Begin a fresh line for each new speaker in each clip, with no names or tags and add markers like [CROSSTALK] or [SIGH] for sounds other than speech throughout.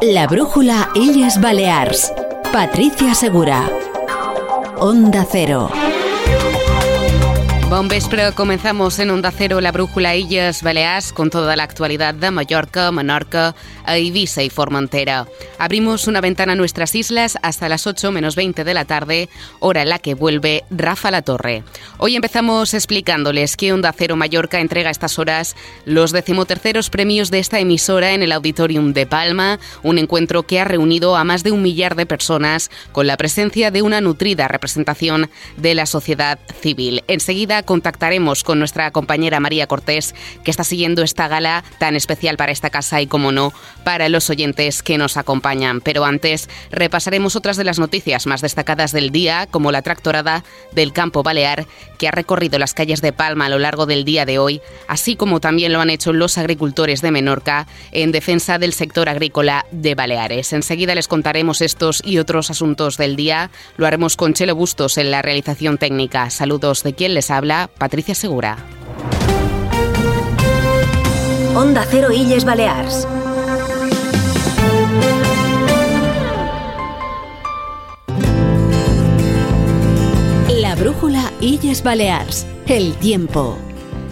La brújula Illes Balears. Patricia Segura. Onda Cero.
Bon vespre, comenzamos en Onda Cero la brújula Illes Balears con toda la actualidad de Mallorca, Menorca, Ibiza y Formentera. Abrimos una ventana a nuestras islas hasta las 8 menos 20 de la tarde, hora en la que vuelve Rafa La Torre. Hoy empezamos explicándoles que Onda Cero Mallorca entrega a estas horas los decimoterceros premios de esta emisora en el Auditorium de Palma, un encuentro que ha reunido a más de un millar de personas con la presencia de una nutrida representación de la sociedad civil. Enseguida contactaremos con nuestra compañera María Cortés, que está siguiendo esta gala tan especial para esta casa y, como no, para los oyentes que nos acompañan. Pero antes repasaremos otras de las noticias más destacadas del día, como la tractorada del campo balear que ha recorrido las calles de Palma a lo largo del día de hoy, así como también lo han hecho los agricultores de Menorca en defensa del sector agrícola de Baleares. Enseguida les contaremos estos y otros asuntos del día. Lo haremos con Chelo Bustos en la realización técnica. Saludos de quien les habla, Patricia Segura.
Onda Cero Illes Balears. La brújula Illes Balears. El tiempo.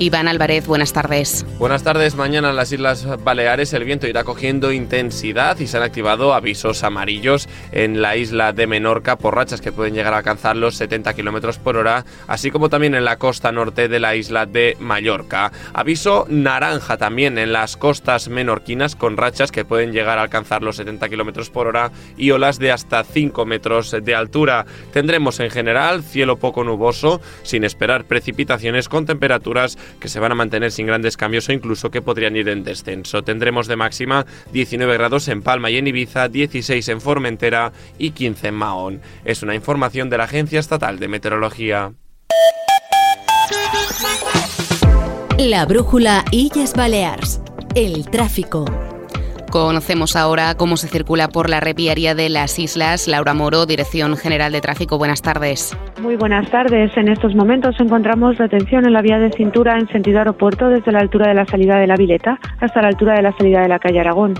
Iván Álvarez, buenas tardes.
Buenas tardes. Mañana en las Islas Baleares el viento irá cogiendo intensidad y se han activado avisos amarillos en la isla de Menorca por rachas que pueden llegar a alcanzar los 70 kilómetros por hora, así como también en la costa norte de la isla de Mallorca. Aviso naranja también en las costas menorquinas con rachas que pueden llegar a alcanzar los 70 kilómetros por hora y olas de hasta 5 metros de altura. Tendremos en general cielo poco nuboso, sin esperar precipitaciones con temperaturas que se van a mantener sin grandes cambios o incluso que podrían ir en descenso. Tendremos de máxima 19 grados en Palma y en Ibiza, 16 en Formentera y 15 en Mahón. Es una información de la Agencia Estatal de Meteorología.
La brújula Illes Balears. El tráfico.
Conocemos ahora cómo se circula por la repiaría de las islas. Laura Moro, Dirección General de Tráfico. Buenas tardes.
Muy buenas tardes. En estos momentos encontramos retención en la vía de cintura en sentido aeropuerto desde la altura de la salida de la Vileta hasta la altura de la salida de la calle Aragón.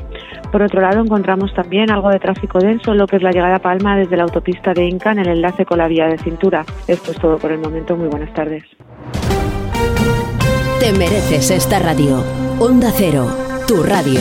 Por otro lado, encontramos también algo de tráfico denso, lo que es la llegada a Palma desde la autopista de Inca en el enlace con la vía de cintura. Esto es todo por el momento. Muy buenas tardes.
Te mereces esta radio. Onda Cero, tu radio.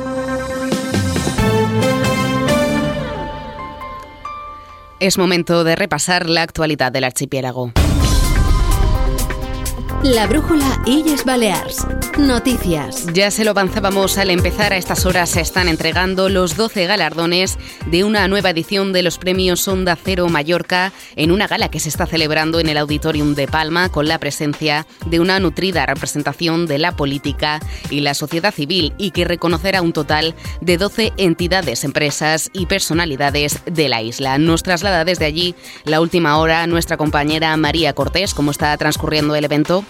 Es momento de repasar la actualidad del archipiélago.
La brújula Illes Balears. Noticias.
Ya se lo avanzábamos al empezar, a estas horas se están entregando los 12 galardones de una nueva edición de los premios Onda Cero Mallorca en una gala que se está celebrando en el Auditorium de Palma con la presencia de una nutrida representación de la política y la sociedad civil y que reconocerá un total de 12 entidades, empresas y personalidades de la isla. Nos traslada desde allí la última hora nuestra compañera María Cortés. ¿Cómo está transcurriendo el evento?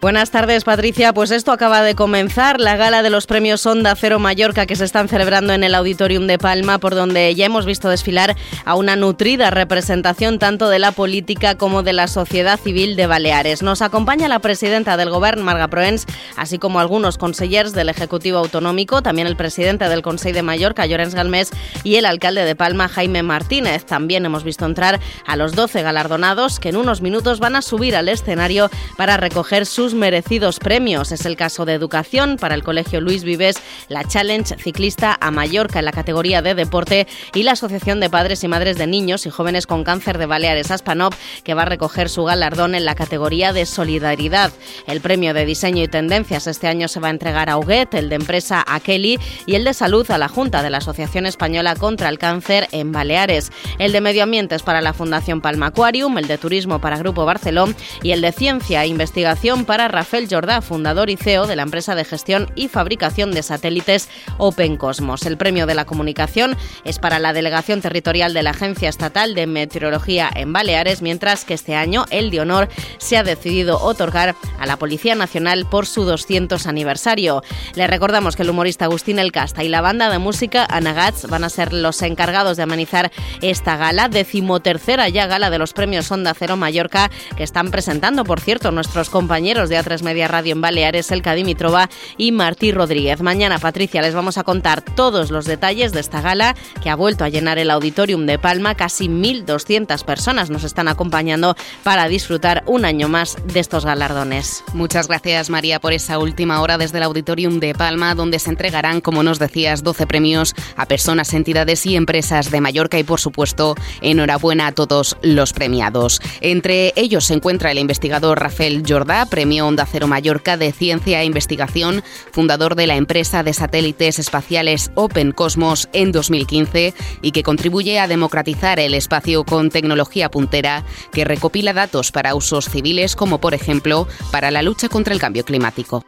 Buenas tardes, Patricia. Pues esto acaba de comenzar, la gala de los premios Onda Cero Mallorca que se están celebrando en el Auditorium de Palma, por donde ya hemos visto desfilar a una nutrida representación tanto de la política como de la sociedad civil de Baleares. Nos acompaña la presidenta del Gobierno, Marga Proens, así como algunos consellers del Ejecutivo Autonómico, también el presidente del Consejo de Mallorca, Llorens Galmés, y el alcalde de Palma, Jaime Martínez. También hemos visto entrar a los 12 galardonados que en unos minutos van a subir al escenario para recoger sus merecidos premios. Es el caso de educación para el Colegio Luis Vives, la Challenge Ciclista a Mallorca en la categoría de deporte y la Asociación de Padres y Madres de Niños y Jóvenes con Cáncer de Baleares Aspanop, que va a recoger su galardón en la categoría de solidaridad. El premio de diseño y tendencias este año se va a entregar a Huguet, el de empresa a Kelly y el de salud a la Junta de la Asociación Española contra el Cáncer en Baleares. El de medio ambiente es para la Fundación Palma Aquarium, el de turismo para Grupo Barcelón y el de ciencia e investigación para Rafael Jordá, fundador y CEO de la empresa de gestión y fabricación de satélites Open Cosmos. El premio de la comunicación es para la delegación territorial de la Agencia Estatal de Meteorología en Baleares, mientras que este año el de honor se ha decidido otorgar a la Policía Nacional por su 200 aniversario. Le recordamos que el humorista Agustín El Casta y la banda de música Anagats van a ser los encargados de amenizar esta gala, decimotercera ya gala de los premios Onda Cero Mallorca, que están presentando, por cierto, nuestros compañeros de A3 Media Radio en Baleares, Elka Dimitrova y Martí Rodríguez. Mañana, Patricia, les vamos a contar todos los detalles de esta gala que ha vuelto a llenar el Auditorium de Palma. Casi 1.200 personas nos están acompañando para disfrutar un año más de estos galardones.
Muchas gracias, María, por esa última hora desde el Auditorium de Palma, donde se entregarán, como nos decías, 12 premios a personas, entidades y empresas de Mallorca y, por supuesto, enhorabuena a todos los premiados. Entre ellos se encuentra el investigador Rafael Jordá, Premio Onda Cero Mallorca de Ciencia e Investigación, fundador de la empresa de satélites espaciales Open Cosmos en 2015 y que contribuye a democratizar el espacio con tecnología puntera que recopila datos para usos civiles como por ejemplo para la lucha contra el cambio climático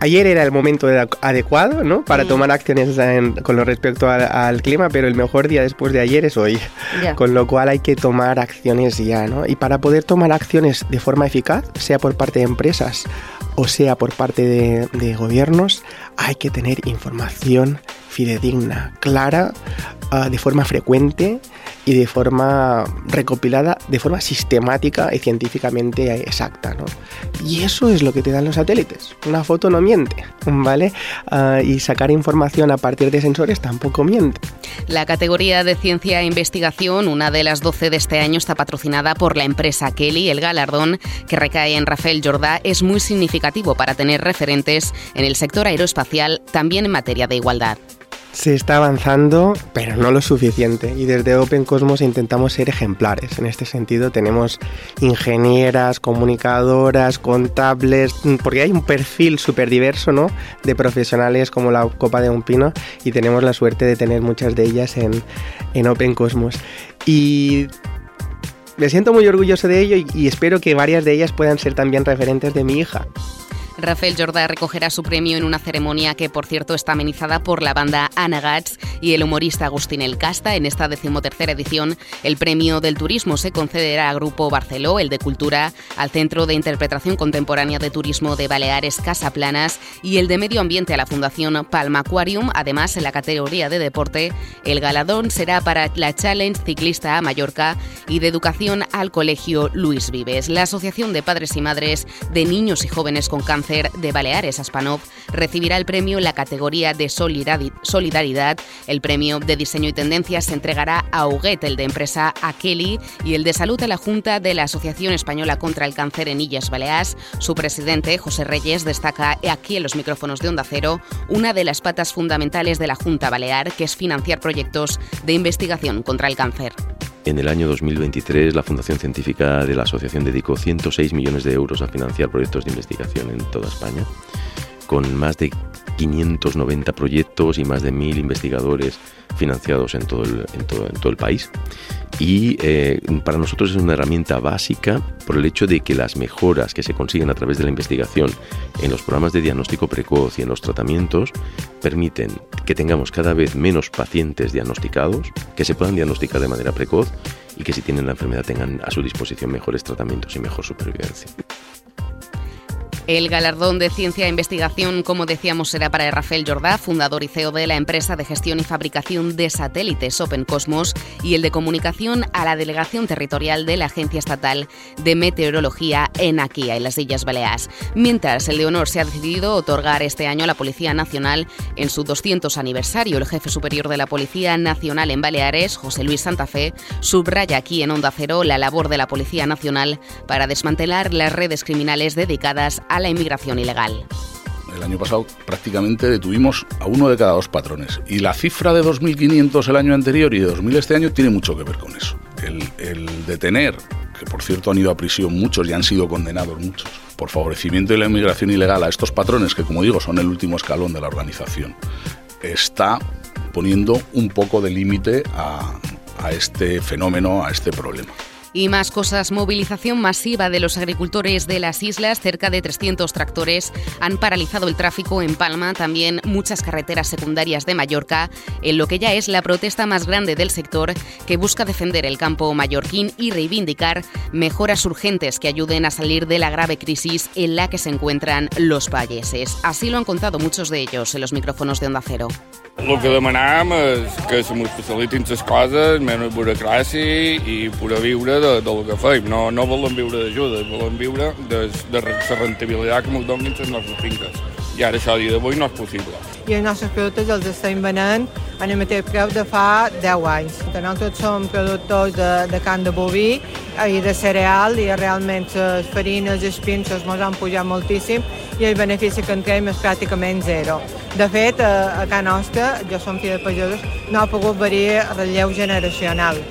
ayer era el momento adecuado ¿no? para tomar acciones con lo respecto al, clima, pero el mejor día después de ayer es hoy. Con lo cual hay que tomar acciones ya. ¿no? Y para poder tomar acciones de forma eficaz, sea por parte de empresas o sea por parte de gobiernos, hay que tener información fidedigna, clara, ah, de forma frecuente y de forma recopilada, de forma sistemática y científicamente exacta. ¿no? Y eso es lo que te dan los satélites. Una foto no miente, [LAUGHS] ¿vale? Ah, y sacar información a partir de sensores tampoco miente.
La categoría de ciencia e investigación, una de las 12 de este año, está patrocinada por la empresa Kelly. El galardón que recae en Rafael Jordá es muy significativo para tener referentes en el sector aeroespacial, también en materia de igualdad.
Se está avanzando, pero no lo suficiente. Y desde Open Cosmos intentamos ser ejemplares. En este sentido, tenemos ingenieras, comunicadoras, contables, porque hay un perfil súper diverso ¿no? de profesionales como la Copa de un Pino y tenemos la suerte de tener muchas de ellas en, en Open Cosmos. Y me siento muy orgulloso de ello y espero que varias de ellas puedan ser también referentes de mi hija.
Rafael Jordá recogerá su premio en una ceremonia que, por cierto, está amenizada por la banda Anagats y el humorista Agustín El Casta. En esta decimotercera edición, el premio del turismo se concederá al Grupo Barceló, el de Cultura, al Centro de Interpretación Contemporánea de Turismo de Baleares Casa Planas y el de Medio Ambiente a la Fundación Palma Aquarium. Además, en la categoría de deporte, el galadón será para la Challenge Ciclista a Mallorca y de Educación al Colegio Luis Vives. La Asociación de Padres y Madres de Niños y Jóvenes con Cáncer de Baleares, Aspanov, recibirá el premio en la categoría de Solidaridad. El premio de Diseño y Tendencias se entregará a Huguet, el de empresa Akeli, y el de Salud a la Junta de la Asociación Española contra el Cáncer en Illes Baleares. Su presidente, José Reyes, destaca aquí en los micrófonos de Onda Cero una de las patas fundamentales de la Junta Balear, que es financiar proyectos de investigación contra el cáncer.
En el año 2023, la Fundación Científica de la Asociación dedicó 106 millones de euros a financiar proyectos de investigación en toda España, con más de 590 proyectos y más de 1.000 investigadores financiados en todo el, en todo, en todo el país. Y eh, para nosotros es una herramienta básica por el hecho de que las mejoras que se consiguen a través de la investigación en los programas de diagnóstico precoz y en los tratamientos permiten que tengamos cada vez menos pacientes diagnosticados, que se puedan diagnosticar de manera precoz y que si tienen la enfermedad tengan a su disposición mejores tratamientos y mejor supervivencia.
El galardón de ciencia e investigación, como decíamos, será para Rafael Jordá, fundador y CEO de la empresa de gestión y fabricación de satélites Open Cosmos, y el de comunicación a la delegación territorial de la Agencia Estatal de Meteorología en Aquía, en las Islas Baleares. Mientras el de honor se ha decidido otorgar este año a la Policía Nacional en su 200 aniversario, el jefe superior de la Policía Nacional en Baleares, José Luis Santa Fe, subraya aquí en Onda Cero la labor de la Policía Nacional para desmantelar las redes criminales dedicadas la inmigración ilegal.
El año pasado prácticamente detuvimos a uno de cada dos patrones. Y la cifra de 2.500 el año anterior y de 2.000 este año tiene mucho que ver con eso. El, detener, que por cierto han ido a prisión muchos y han sido condenados muchos, por favorecimiento de la inmigración ilegal a estos patrones, que como digo son el último escalón de la organización, está poniendo un poco de límite a este fenómeno, a este problema.
Y más cosas, movilización masiva de los agricultores de las islas, cerca de 300 tractores han paralizado el tráfico en Palma, también muchas carreteras secundarias de Mallorca, en lo que ya es la protesta más grande del sector que busca defender el campo mallorquín y reivindicar mejoras urgentes que ayuden a salir de la grave crisis en la que se encuentran los valleses. Así lo han contado muchos de ellos en los micrófonos de Onda Cero.
El que demanam és que se mos facilitin les coses, menys burocràcia i poder viure de, del que feim. No, no volem viure d'ajuda, volem viure de, de la rentabilitat que ens donin les nostres finques. I ara això a dia d'avui no és possible.
I els nostres productes els estem venent el mateix preu de fa 10 anys. Nosaltres som productors de, de can de boví i de cereal i realment les farines, els pinços ens han pujat moltíssim i el benefici que en traiem és pràcticament zero. De fet, a, a casa nostra, jo som fill de pagesos, no ha pogut venir relleu generacional.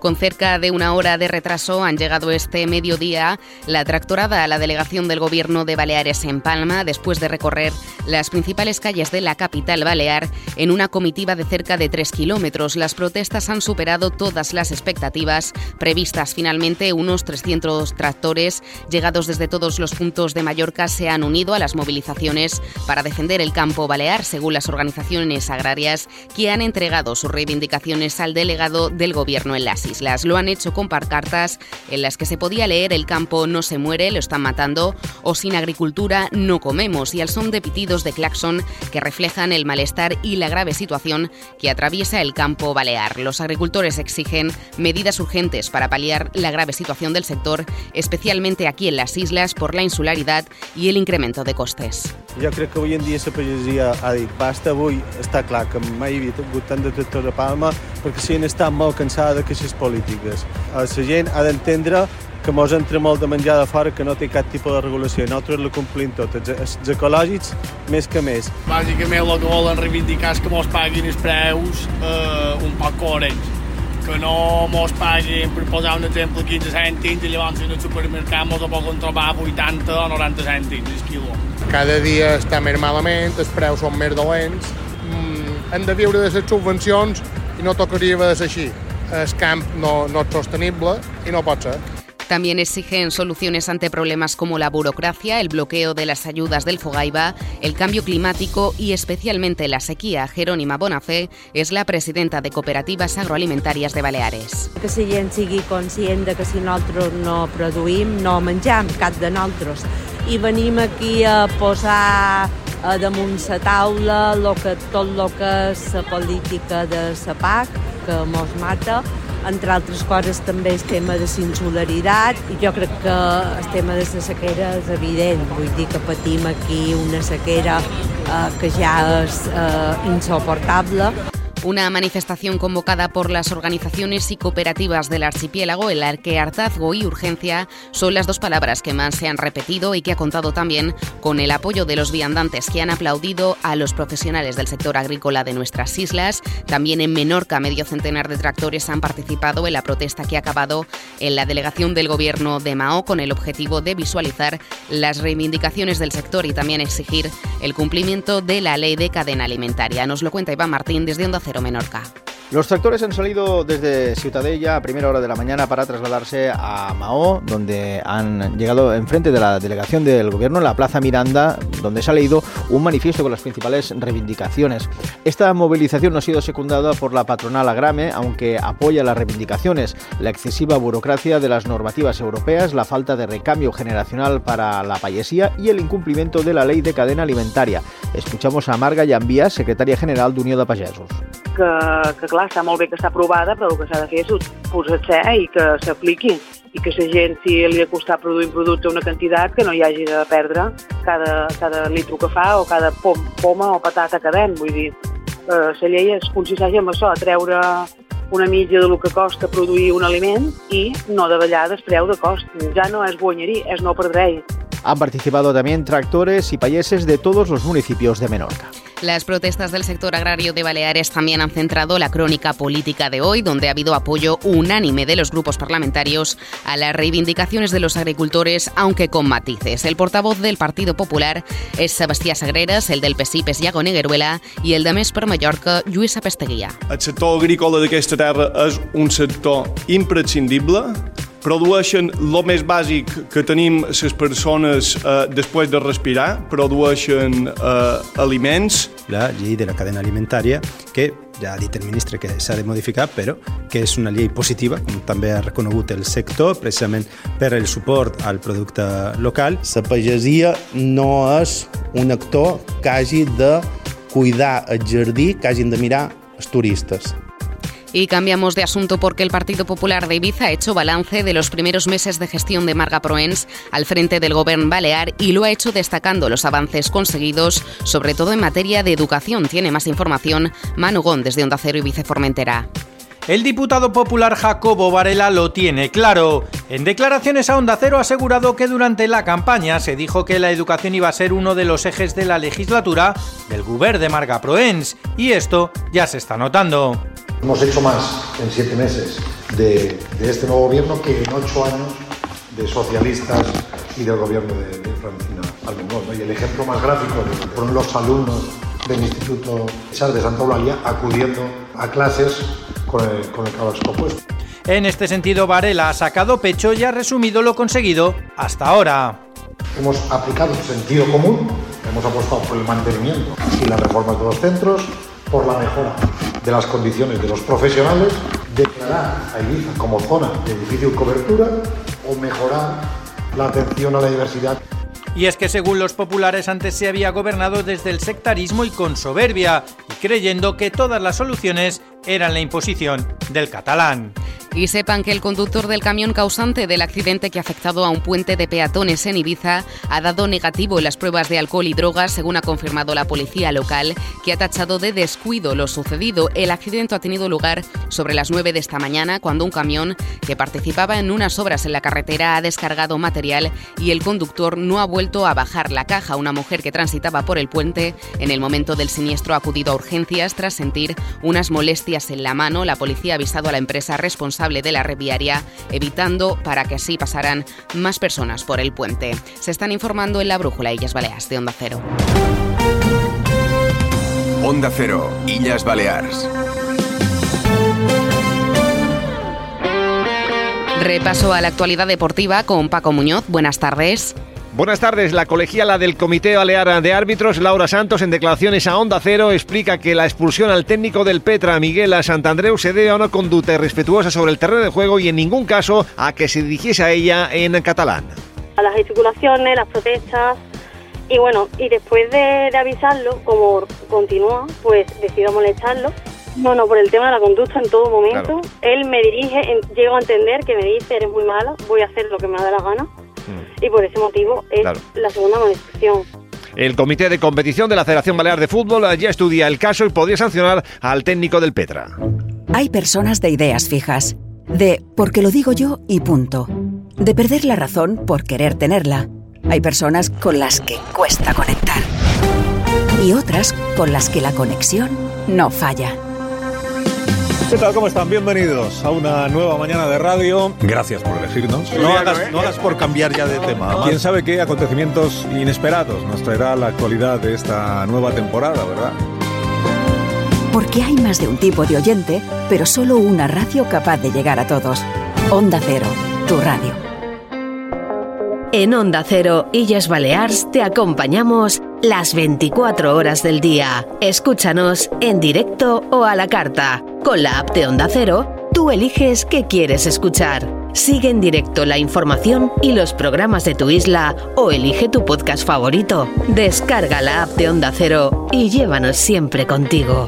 Con cerca de una hora de retraso han llegado este mediodía la tractorada a la delegación del Gobierno de Baleares en Palma después de recorrer las principales calles de la capital balear en una comitiva de cerca de tres kilómetros. Las protestas han superado todas las expectativas previstas. Finalmente, unos 300 tractores llegados desde todos los puntos de Mallorca se han unido a las movilizaciones para defender el campo balear, según las organizaciones agrarias que han entregado sus reivindicaciones al delegado del Gobierno en las islas. Lo han hecho con parcartas en las que se podía leer el campo no se muere, lo están matando o sin agricultura no comemos y al son de pitidos de claxon que reflejan el malestar y la grave situación que atraviesa el campo balear. Los agricultores exigen medidas urgentes para paliar la grave situación del sector, especialmente aquí en las islas por la insularidad y el incremento de costes.
Jo crec que avui en dia la pagesia ha dit basta, avui està clar que mai havia hagut tant de Palma perquè si han estat molt cansada de queixes polítiques. La gent ha d'entendre que mos entra molt de menjar de fora que no té cap tipus de regulació. Nosaltres la complim tot, els, els ecològics més que més.
Bàsicament el que volen reivindicar és que mos paguin els preus eh, un poc coherents que no mos paguin, per posar un exemple, 15 cèntims i llavors en el supermercat mos poden trobar 80 o 90 cèntims el quilo.
Cada dia està més malament, els preus són més dolents, mm, hem de viure de les subvencions i no tocaria de ser així. El camp no, sostenible i no pot ser.
También exigen soluciones ante problemas como la burocracia, el bloqueo de las ayudas del Fogaiba, el cambio climático y especialmente la sequía. Jerónima Bonafé és la presidenta de Cooperativas Agroalimentàries de Baleares.
Que gent sigui conscient de que si nosaltres no produïm, no menjam cap de nosaltres. I venim aquí a posar a damunt la taula lo que, tot el que és la política de la PAC, que mos mata, entre altres coses també el tema de l'insularitat i jo crec que el tema de la sequera és evident, vull dir que patim aquí una sequera eh, que ja és eh, insoportable
Una manifestación convocada por las organizaciones y cooperativas del archipiélago en la que hartazgo y urgencia son las dos palabras que más se han repetido y que ha contado también con el apoyo de los viandantes que han aplaudido a los profesionales del sector agrícola de nuestras islas. También en Menorca, medio centenar de tractores han participado en la protesta que ha acabado en la delegación del gobierno de Mao con el objetivo de visualizar las reivindicaciones del sector y también exigir el cumplimiento de la ley de cadena alimentaria. Nos lo cuenta Iván Martín desde Onda Menorca.
Los tractores han salido desde Ciutadella a primera hora de la mañana para trasladarse a Mao, donde han llegado enfrente de la delegación del gobierno en la Plaza Miranda, donde se ha leído un manifiesto con las principales reivindicaciones. Esta movilización no ha sido secundada por la patronal Agrame, aunque apoya las reivindicaciones, la excesiva burocracia de las normativas europeas, la falta de recambio generacional para la payesía y el incumplimiento de la ley de cadena alimentaria. Escuchamos a Marga Llambia, secretaria general de Unió de Pagesos.
Que, que clar, està molt bé que està aprovada, però el que s'ha de fer és posar-se i que s'apliqui i que la gent, si li ha costat produir un producte una quantitat, que no hi hagi de perdre cada, cada litro que fa o cada pom, poma o patata que ven. Vull dir, eh, la llei es consisteix en això, a treure una mitja del que costa produir un aliment i no davallar el preu de cost. Ja no és guanyerí, és no perdre
Han participado también tractores y payeses de todos los municipios de Menorca.
Las protestas del sector agrario de Baleares también han centrado la crónica política de hoy, donde ha habido apoyo unánime de los grupos parlamentarios a las reivindicaciones de los agricultores, aunque con matices. El portavoz del Partido Popular es Sebastián Sagreras, el del PSIP és Iago Negueruela i el de Més per Mallorca, Lluís Apesteguia.
El sector agrícola d'aquesta terra és un sector imprescindible produeixen el més bàsic que tenim les persones eh, després de respirar, produeixen eh, aliments.
La llei de la cadena alimentària, que ja ha dit el ministre que s'ha de modificar, però que és una llei positiva, com també ha reconegut el sector, precisament per el suport al producte local.
La pagesia no és un actor que hagi de cuidar el jardí, que hagin de mirar els turistes.
Y cambiamos de asunto porque el Partido Popular de Ibiza ha hecho balance de los primeros meses de gestión de Marga Proens al frente del Gobierno Balear y lo ha hecho destacando los avances conseguidos, sobre todo en materia de educación. Tiene más información Manu Gón desde Onda Cero y Formentera.
El diputado popular Jacobo Varela lo tiene claro. En declaraciones a Onda Cero ha asegurado que durante la campaña se dijo que la educación iba a ser uno de los ejes de la legislatura del Gobierno de Marga Proens y esto ya se está notando.
Hemos hecho más en siete meses de, este nuevo gobierno que en ocho años de socialistas y del gobierno de, Francina Almengón. Y el ejemplo más gráfico fueron los alumnos del Instituto Char de Santa Eulalia acudiendo a clases con el, con el puesto.
En este sentido, Varela ha sacado pecho y ha resumido lo conseguido hasta ahora.
Hemos aplicado sentido común, hemos apostado por el mantenimiento y las reformas de los centros, por la mejora de las condiciones de los profesionales, declarar a Ibiza como zona de difícil cobertura o mejorar la atención a la diversidad.
Y es que según los populares antes se había gobernado desde el sectarismo y con soberbia, y creyendo que todas las soluciones eran la imposición del catalán.
Y sepan que el conductor del camión causante del accidente que ha afectado a un puente de peatones en Ibiza ha dado negativo en las pruebas de alcohol y drogas, según ha confirmado la policía local, que ha tachado de descuido lo sucedido. El accidente ha tenido lugar sobre las 9 de esta mañana, cuando un camión que participaba en unas obras en la carretera ha descargado material y el conductor no ha vuelto a bajar la caja. Una mujer que transitaba por el puente en el momento del siniestro ha acudido a urgencias tras sentir unas molestias en la mano. La policía ha avisado a la empresa responsable de la reviaria, evitando para que así pasaran más personas por el puente. Se están informando en la Brújula Illas Baleares de Onda Cero.
Onda Cero, Illas Baleares.
Repaso a la actualidad deportiva con Paco Muñoz. Buenas tardes.
Buenas tardes. La colegiala del Comité Balear de Árbitros, Laura Santos, en declaraciones a Onda Cero, explica que la expulsión al técnico del Petra, Miguel Santandreu, se debe a una conducta irrespetuosa sobre el terreno de juego y en ningún caso a que se dirigiese a ella en catalán.
A las gesticulaciones, las protestas, y bueno, y después de, avisarlo, como continúa, pues decido molestarlo. No, no, por el tema de la conducta en todo momento. Él me dirige, llego a entender que me dice, eres muy mala, voy a hacer lo que me da la gana y por ese motivo es la segunda manifestación.
El Comité de Competición de la Federación Balear de Fútbol ya estudia el caso y podría sancionar al técnico del Petra.
Hay personas de ideas fijas, de porque lo digo yo y punto, de perder la razón por querer tenerla. Hay personas con las que cuesta conectar y otras con las que la conexión no falla.
¿Qué tal? ¿Cómo están? Bienvenidos a una nueva mañana de radio. Gracias por elegirnos. No hagas, por cambiar ya de tema. Quién sabe qué acontecimientos inesperados nos traerá la actualidad de esta nueva temporada, ¿verdad?
Porque hay más de un tipo de oyente, pero solo una radio capaz de llegar a todos. Onda Cero, tu radio. En Onda Cero, Illes Balears, te acompañamos las 24 horas del día. Escúchanos en directo o a la carta. Con la app de Onda Cero, tú eliges qué quieres escuchar. Sigue en directo la información y los programas de tu isla o elige tu podcast favorito. Descarga la app de Onda Cero y llévanos siempre contigo.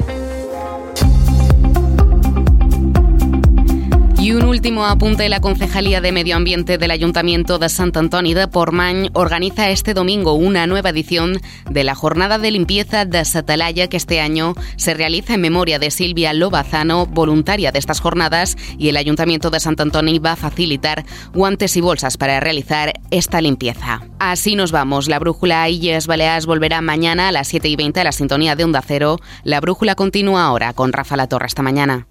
Y un último apunte, la Concejalía de Medio Ambiente del Ayuntamiento de Sant Antoni de Portmany organiza este domingo una nueva edición de la Jornada de Limpieza de Satalaya que este año se realiza en memoria de Silvia Lobazano, voluntaria de estas jornadas, y el Ayuntamiento de Sant Antoni va a facilitar guantes y bolsas para realizar esta limpieza. Así nos vamos. La brújula Illes Baleares volverá mañana a las 7 y 20 a la sintonía de Onda Cero. La brújula continúa ahora con Rafa La esta mañana.